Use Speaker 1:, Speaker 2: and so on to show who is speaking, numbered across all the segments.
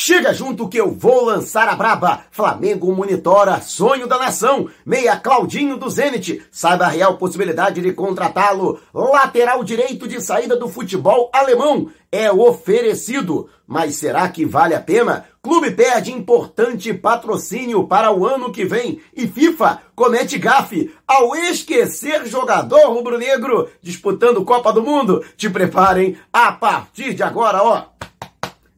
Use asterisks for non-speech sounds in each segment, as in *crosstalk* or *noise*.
Speaker 1: Chega junto que eu vou lançar a braba. Flamengo monitora sonho da nação. Meia Claudinho do Zenit. Saiba a real possibilidade de contratá-lo. Lateral direito de saída do futebol alemão. É oferecido. Mas será que vale a pena? Clube perde importante patrocínio para o ano que vem. E FIFA comete gafe ao esquecer jogador rubro-negro disputando Copa do Mundo. Te preparem a partir de agora, ó.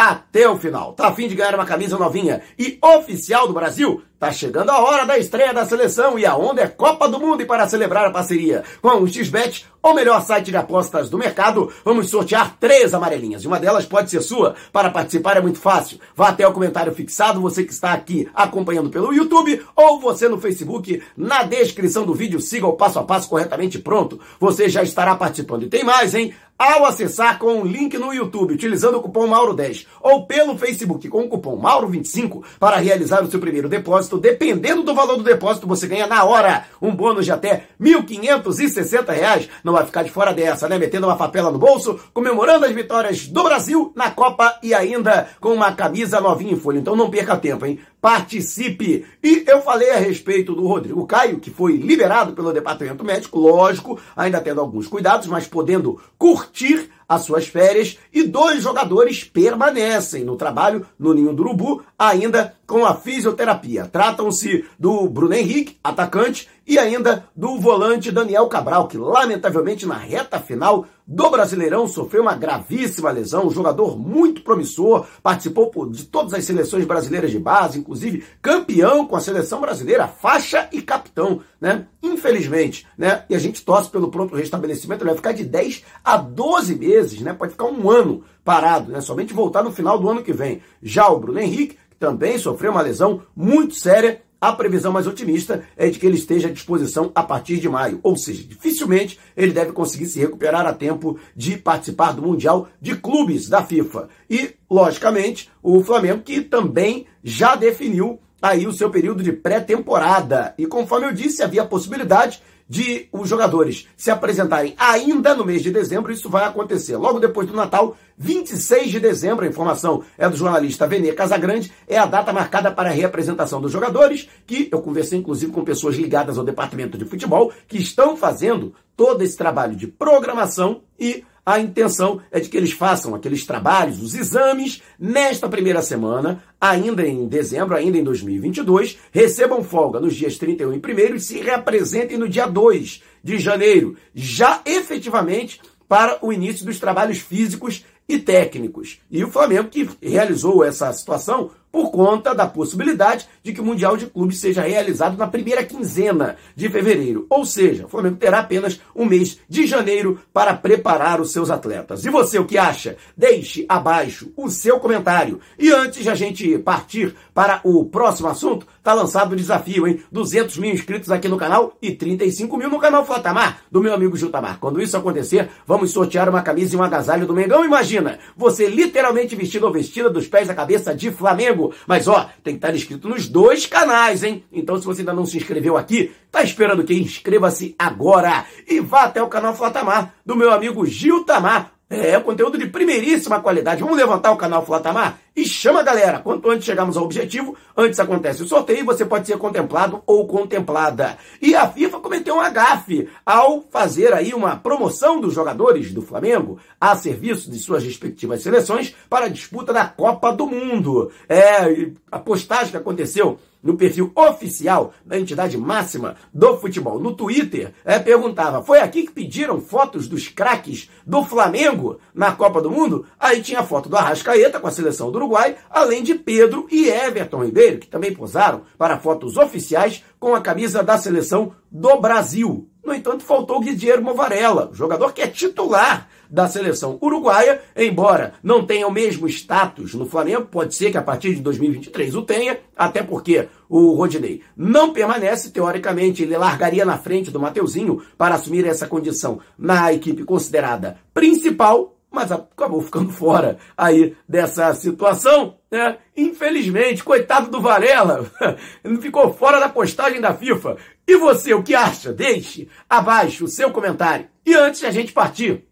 Speaker 1: até o final. Tá afim de ganhar uma camisa novinha e oficial do Brasil? Tá chegando a hora da estreia da seleção e a onda é Copa do Mundo e para celebrar a parceria com o XBET, o melhor site de apostas do mercado, vamos sortear três amarelinhas. E uma delas pode ser sua. Para participar é muito fácil. Vá até o comentário fixado, você que está aqui acompanhando pelo YouTube ou você no Facebook. Na descrição do vídeo, siga o passo a passo corretamente pronto. Você já estará participando. E tem mais, hein? Ao acessar com o link no YouTube utilizando o cupom Mauro10 ou pelo Facebook com o cupom Mauro25 para realizar o seu primeiro depósito, dependendo do valor do depósito, você ganha na hora um bônus de até R$ 1.560. Não vai ficar de fora dessa, né? Metendo uma papela no bolso, comemorando as vitórias do Brasil na Copa e ainda com uma camisa novinha em folha. Então não perca tempo, hein? Participe! E eu falei a respeito do Rodrigo Caio, que foi liberado pelo departamento médico, lógico, ainda tendo alguns cuidados, mas podendo curtir as suas férias e dois jogadores permanecem no trabalho no Ninho do Urubu, ainda com a fisioterapia. Tratam-se do Bruno Henrique, atacante, e ainda do volante Daniel Cabral, que lamentavelmente na reta final do Brasileirão sofreu uma gravíssima lesão, um jogador muito promissor, participou de todas as seleções brasileiras de base, inclusive campeão com a seleção brasileira, faixa e capitão, né? Infelizmente, né? E a gente torce pelo pronto restabelecimento, ele vai ficar de 10 a 12 meses, né? Pode ficar um ano parado, né? Somente voltar no final do ano que vem. Já o Bruno Henrique também sofreu uma lesão muito séria a previsão mais otimista é de que ele esteja à disposição a partir de maio, ou seja, dificilmente ele deve conseguir se recuperar a tempo de participar do Mundial de Clubes da FIFA. E, logicamente, o Flamengo que também já definiu aí o seu período de pré-temporada. E conforme eu disse, havia a possibilidade de os jogadores se apresentarem ainda no mês de dezembro. Isso vai acontecer logo depois do Natal, 26 de dezembro. A informação é do jornalista Venê Casagrande. É a data marcada para a reapresentação dos jogadores, que eu conversei inclusive com pessoas ligadas ao departamento de futebol, que estão fazendo todo esse trabalho de programação e a intenção é de que eles façam aqueles trabalhos, os exames, nesta primeira semana, ainda em dezembro, ainda em 2022, recebam folga nos dias 31 e 1 e se reapresentem no dia 2 de janeiro, já efetivamente para o início dos trabalhos físicos e técnicos. E o Flamengo que realizou essa situação por conta da possibilidade de que o Mundial de Clubes seja realizado na primeira quinzena de fevereiro. Ou seja, o Flamengo terá apenas um mês de janeiro para preparar os seus atletas. E você, o que acha? Deixe abaixo o seu comentário. E antes de a gente partir para o próximo assunto, tá lançado o desafio, hein? 200 mil inscritos aqui no canal e 35 mil no canal Flatamar, do meu amigo Jutamar. Quando isso acontecer, vamos sortear uma camisa e um agasalho do Mengão. Imagina, você literalmente vestido ou vestida dos pés à cabeça de Flamengo mas ó, tem que estar inscrito nos dois canais, hein? Então se você ainda não se inscreveu aqui, tá esperando que inscreva-se agora e vá até o canal Flatamar do meu amigo Gil Tamar. É, conteúdo de primeiríssima qualidade. Vamos levantar o canal Flatamar e chama a galera. Quanto antes chegarmos ao objetivo, antes acontece o sorteio e você pode ser contemplado ou contemplada. E a FIFA cometeu um agafe ao fazer aí uma promoção dos jogadores do Flamengo a serviço de suas respectivas seleções para a disputa da Copa do Mundo. É, a postagem que aconteceu no perfil oficial da entidade máxima do futebol, no Twitter, é, perguntava: foi aqui que pediram fotos dos craques do Flamengo na Copa do Mundo? Aí tinha foto do Arrascaeta com a seleção do Uruguai, além de Pedro e Everton Ribeiro, que também posaram para fotos oficiais com a camisa da seleção do Brasil. No entanto, faltou Guilherme Varela, jogador que é titular da seleção uruguaia, embora não tenha o mesmo status no Flamengo, pode ser que a partir de 2023 o tenha, até porque o Rodinei não permanece, teoricamente ele largaria na frente do Mateuzinho para assumir essa condição na equipe considerada principal, mas acabou ficando fora aí dessa situação, né? Infelizmente, coitado do Varela, *laughs* ficou fora da postagem da FIFA. E você, o que acha? Deixe abaixo o seu comentário. E antes de a gente partir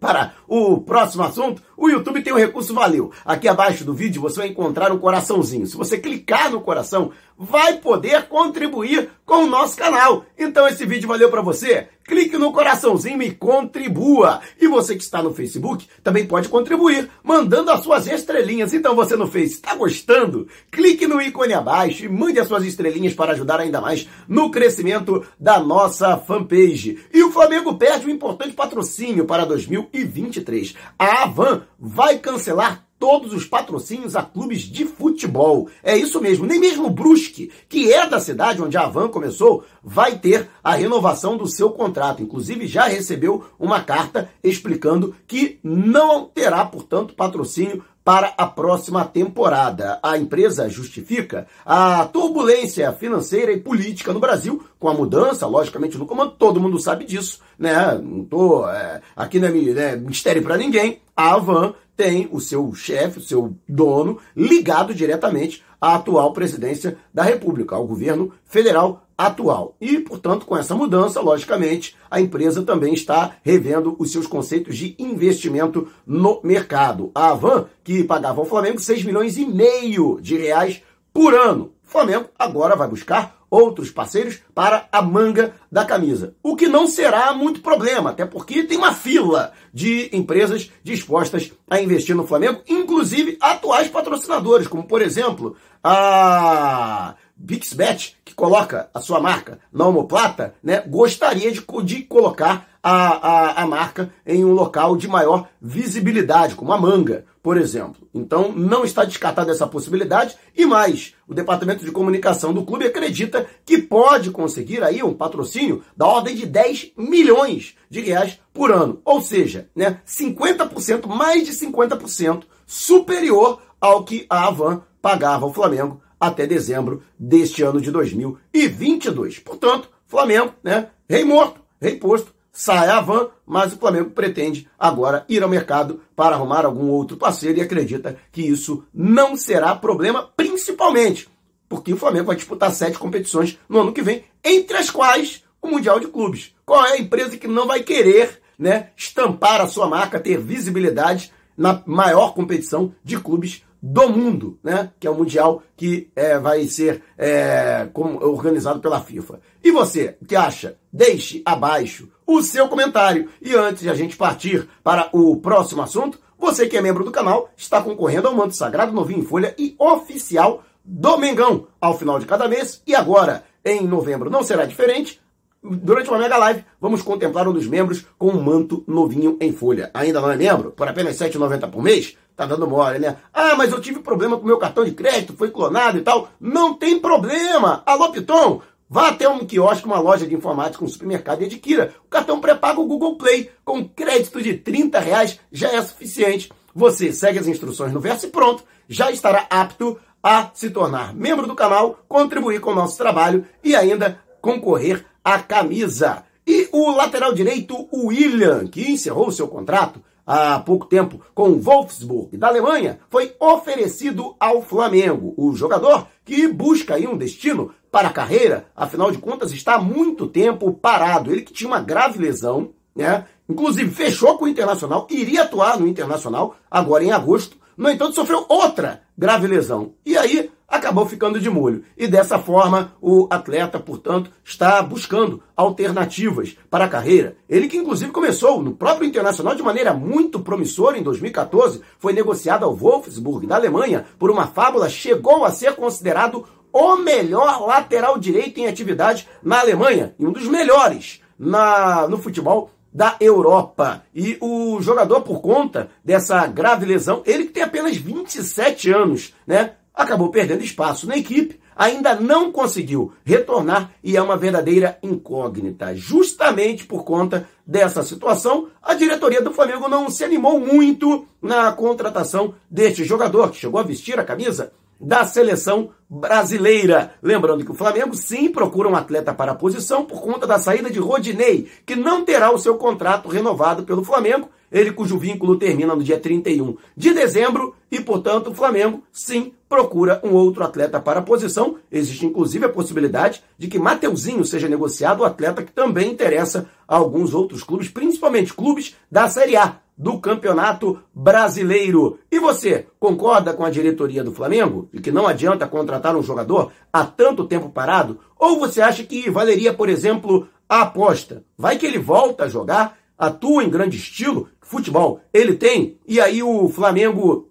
Speaker 1: para o próximo assunto, o YouTube tem um recurso valeu. Aqui abaixo do vídeo você vai encontrar um coraçãozinho. Se você clicar no coração, vai poder contribuir com o nosso canal. Então esse vídeo valeu para você? Clique no coraçãozinho e contribua. E você que está no Facebook também pode contribuir, mandando as suas estrelinhas. Então você no Face está gostando? Clique no ícone abaixo e mande as suas estrelinhas para ajudar ainda mais no crescimento da nossa fanpage. E o Flamengo perde um importante patrocínio para 2023. A Avan vai cancelar todos os patrocínios a clubes de futebol. É isso mesmo, nem mesmo Brusque, que é da cidade onde a Avan começou, vai ter a renovação do seu contrato. Inclusive já recebeu uma carta explicando que não terá, portanto, patrocínio para a próxima temporada. A empresa justifica a turbulência financeira e política no Brasil com a mudança, logicamente, no comando. Todo mundo sabe disso, né? Não tô é, aqui não é, é mistério para ninguém. A Avan tem o seu chefe, o seu dono, ligado diretamente à atual presidência da República, ao governo federal atual. E, portanto, com essa mudança, logicamente, a empresa também está revendo os seus conceitos de investimento no mercado. A Avan, que pagava ao Flamengo 6 milhões e meio de reais por ano. O Flamengo agora vai buscar outros parceiros para a manga da camisa. O que não será muito problema, até porque tem uma fila de empresas dispostas a investir no Flamengo, inclusive atuais patrocinadores, como por exemplo a Pixbet, que coloca a sua marca na omoplata, né, gostaria de, de colocar a, a, a marca em um local de maior visibilidade, como a manga, por exemplo. Então, não está descartada essa possibilidade. E mais, o departamento de comunicação do clube acredita que pode conseguir aí um patrocínio da ordem de 10 milhões de reais por ano. Ou seja, né, 50%, mais de 50% superior ao que a Avan pagava ao Flamengo até dezembro deste ano de 2022. Portanto, Flamengo, né, rei morto, rei posto, sai a van, mas o Flamengo pretende agora ir ao mercado para arrumar algum outro parceiro e acredita que isso não será problema, principalmente porque o Flamengo vai disputar sete competições no ano que vem, entre as quais o Mundial de Clubes. Qual é a empresa que não vai querer né, estampar a sua marca, ter visibilidade na maior competição de clubes do mundo, né? Que é o Mundial que é, vai ser é, organizado pela FIFA. E você, o que acha? Deixe abaixo o seu comentário. E antes de a gente partir para o próximo assunto, você que é membro do canal está concorrendo ao manto sagrado novinho em folha e oficial do Mengão ao final de cada mês. E agora, em novembro, não será diferente. Durante uma mega live, vamos contemplar um dos membros com um manto novinho em folha. Ainda não é membro? Por apenas R$ 7,90 por mês? Tá dando mole, né? Ah, mas eu tive problema com meu cartão de crédito, foi clonado e tal. Não tem problema! Alô, Piton! Vá até um quiosque, uma loja de informática, um supermercado e adquira. O cartão pré-pago Google Play, com crédito de 30 reais, já é suficiente. Você segue as instruções no verso e pronto, já estará apto a se tornar membro do canal, contribuir com o nosso trabalho e ainda concorrer à camisa. E o lateral direito, William, que encerrou seu contrato há pouco tempo com o Wolfsburg da Alemanha, foi oferecido ao Flamengo. O jogador que busca aí um destino para a carreira, afinal de contas, está há muito tempo parado. Ele que tinha uma grave lesão, né? Inclusive fechou com o Internacional, iria atuar no Internacional agora em agosto. No entanto, sofreu outra grave lesão. E aí acabou ficando de molho. E dessa forma, o atleta, portanto, está buscando alternativas para a carreira. Ele que inclusive começou no próprio Internacional de maneira muito promissora em 2014, foi negociado ao Wolfsburg da Alemanha por uma fábula, chegou a ser considerado o melhor lateral direito em atividade na Alemanha e um dos melhores na, no futebol da Europa. E o jogador, por conta dessa grave lesão, ele que tem apenas 27 anos, né? Acabou perdendo espaço na equipe, ainda não conseguiu retornar e é uma verdadeira incógnita. Justamente por conta dessa situação, a diretoria do Flamengo não se animou muito na contratação deste jogador, que chegou a vestir a camisa da seleção brasileira. Lembrando que o Flamengo sim procura um atleta para a posição por conta da saída de Rodinei, que não terá o seu contrato renovado pelo Flamengo ele cujo vínculo termina no dia 31 de dezembro e, portanto, o Flamengo sim procura um outro atleta para a posição. Existe inclusive a possibilidade de que Mateuzinho seja negociado, o atleta que também interessa a alguns outros clubes, principalmente clubes da Série A do Campeonato Brasileiro. E você concorda com a diretoria do Flamengo de que não adianta contratar um jogador há tanto tempo parado? Ou você acha que valeria, por exemplo, a aposta? Vai que ele volta a jogar, atua em grande estilo, futebol. Ele tem, e aí o Flamengo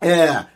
Speaker 1: é,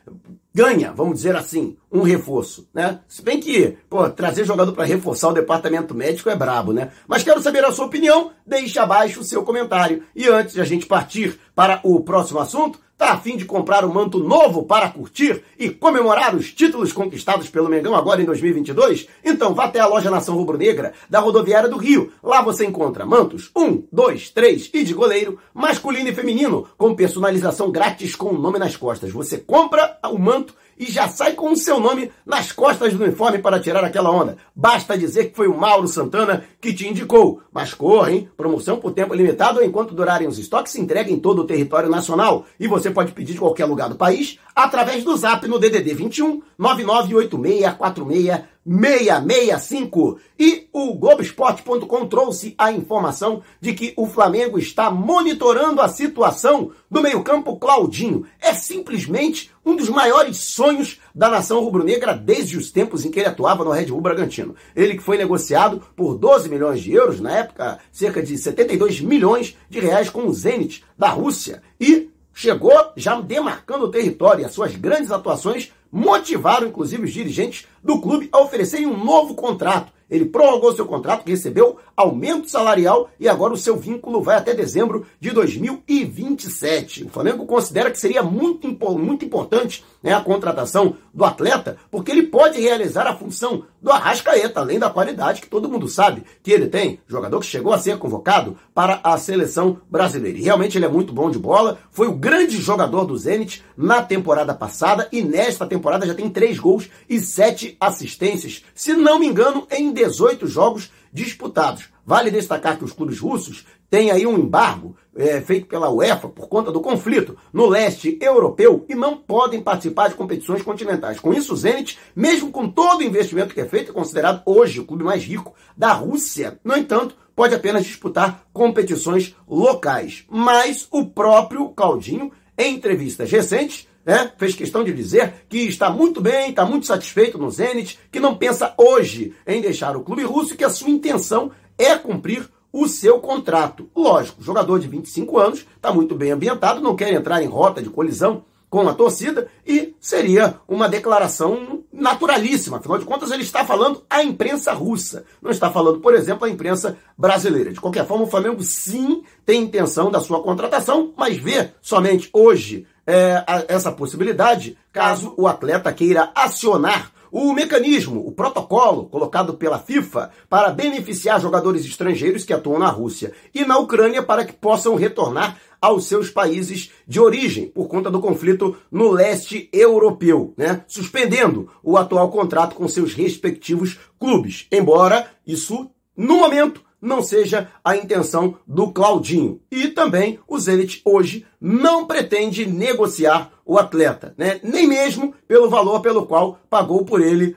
Speaker 1: ganha, vamos dizer assim, um reforço, né? Se bem que, pô, trazer jogador para reforçar o departamento médico é brabo, né? Mas quero saber a sua opinião, deixe abaixo o seu comentário. E antes de a gente partir para o próximo assunto, Tá a fim de comprar um manto novo para curtir e comemorar os títulos conquistados pelo Mengão agora em 2022? Então vá até a loja Nação Rubro-Negra da Rodoviária do Rio. Lá você encontra mantos 1, 2, 3 e de goleiro, masculino e feminino, com personalização grátis com o nome nas costas. Você compra o manto e já sai com o seu nome nas costas do uniforme para tirar aquela onda. Basta dizer que foi o Mauro Santana que te indicou. Mas corra, hein? Promoção por tempo limitado enquanto durarem os estoques se entrega em todo o território nacional. E você pode pedir de qualquer lugar do país através do zap no DDD 21 998646 665. E o Globoesporte.com trouxe a informação de que o Flamengo está monitorando a situação do meio-campo Claudinho. É simplesmente um dos maiores sonhos da nação rubro-negra desde os tempos em que ele atuava no Red Bull Bragantino. Ele que foi negociado por 12 milhões de euros, na época cerca de 72 milhões de reais com o Zenit da Rússia. E chegou já demarcando o território e as suas grandes atuações motivaram inclusive os dirigentes do clube a oferecerem um novo contrato. Ele prorrogou seu contrato, recebeu aumento salarial e agora o seu vínculo vai até dezembro de 2027. O Flamengo considera que seria muito, muito importante né, a contratação do atleta, porque ele pode realizar a função do Arrascaeta, além da qualidade que todo mundo sabe que ele tem. Jogador que chegou a ser convocado para a seleção brasileira. E realmente ele é muito bom de bola, foi o grande jogador do Zenit na temporada passada e nesta temporada já tem três gols e sete assistências, se não me engano, em 18 jogos disputados. Vale destacar que os clubes russos têm aí um embargo é, feito pela UEFA por conta do conflito no leste europeu e não podem participar de competições continentais. Com isso, o Zenit, mesmo com todo o investimento que é feito, é considerado hoje o clube mais rico da Rússia. No entanto, pode apenas disputar competições locais. Mas o próprio Claudinho, em entrevistas recentes, né, fez questão de dizer que está muito bem, está muito satisfeito no Zenit, que não pensa hoje em deixar o clube russo e que a sua intenção é cumprir o seu contrato. Lógico, jogador de 25 anos está muito bem ambientado, não quer entrar em rota de colisão com a torcida e seria uma declaração naturalíssima. Afinal de contas, ele está falando à imprensa russa, não está falando, por exemplo, à imprensa brasileira. De qualquer forma, o Flamengo sim tem intenção da sua contratação, mas vê somente hoje é, essa possibilidade caso o atleta queira acionar o mecanismo, o protocolo colocado pela FIFA para beneficiar jogadores estrangeiros que atuam na Rússia e na Ucrânia para que possam retornar aos seus países de origem por conta do conflito no leste europeu, né? Suspendendo o atual contrato com seus respectivos clubes. Embora isso, no momento, não seja a intenção do Claudinho. E também o Zenit hoje não pretende negociar o atleta, né? nem mesmo pelo valor pelo qual pagou por ele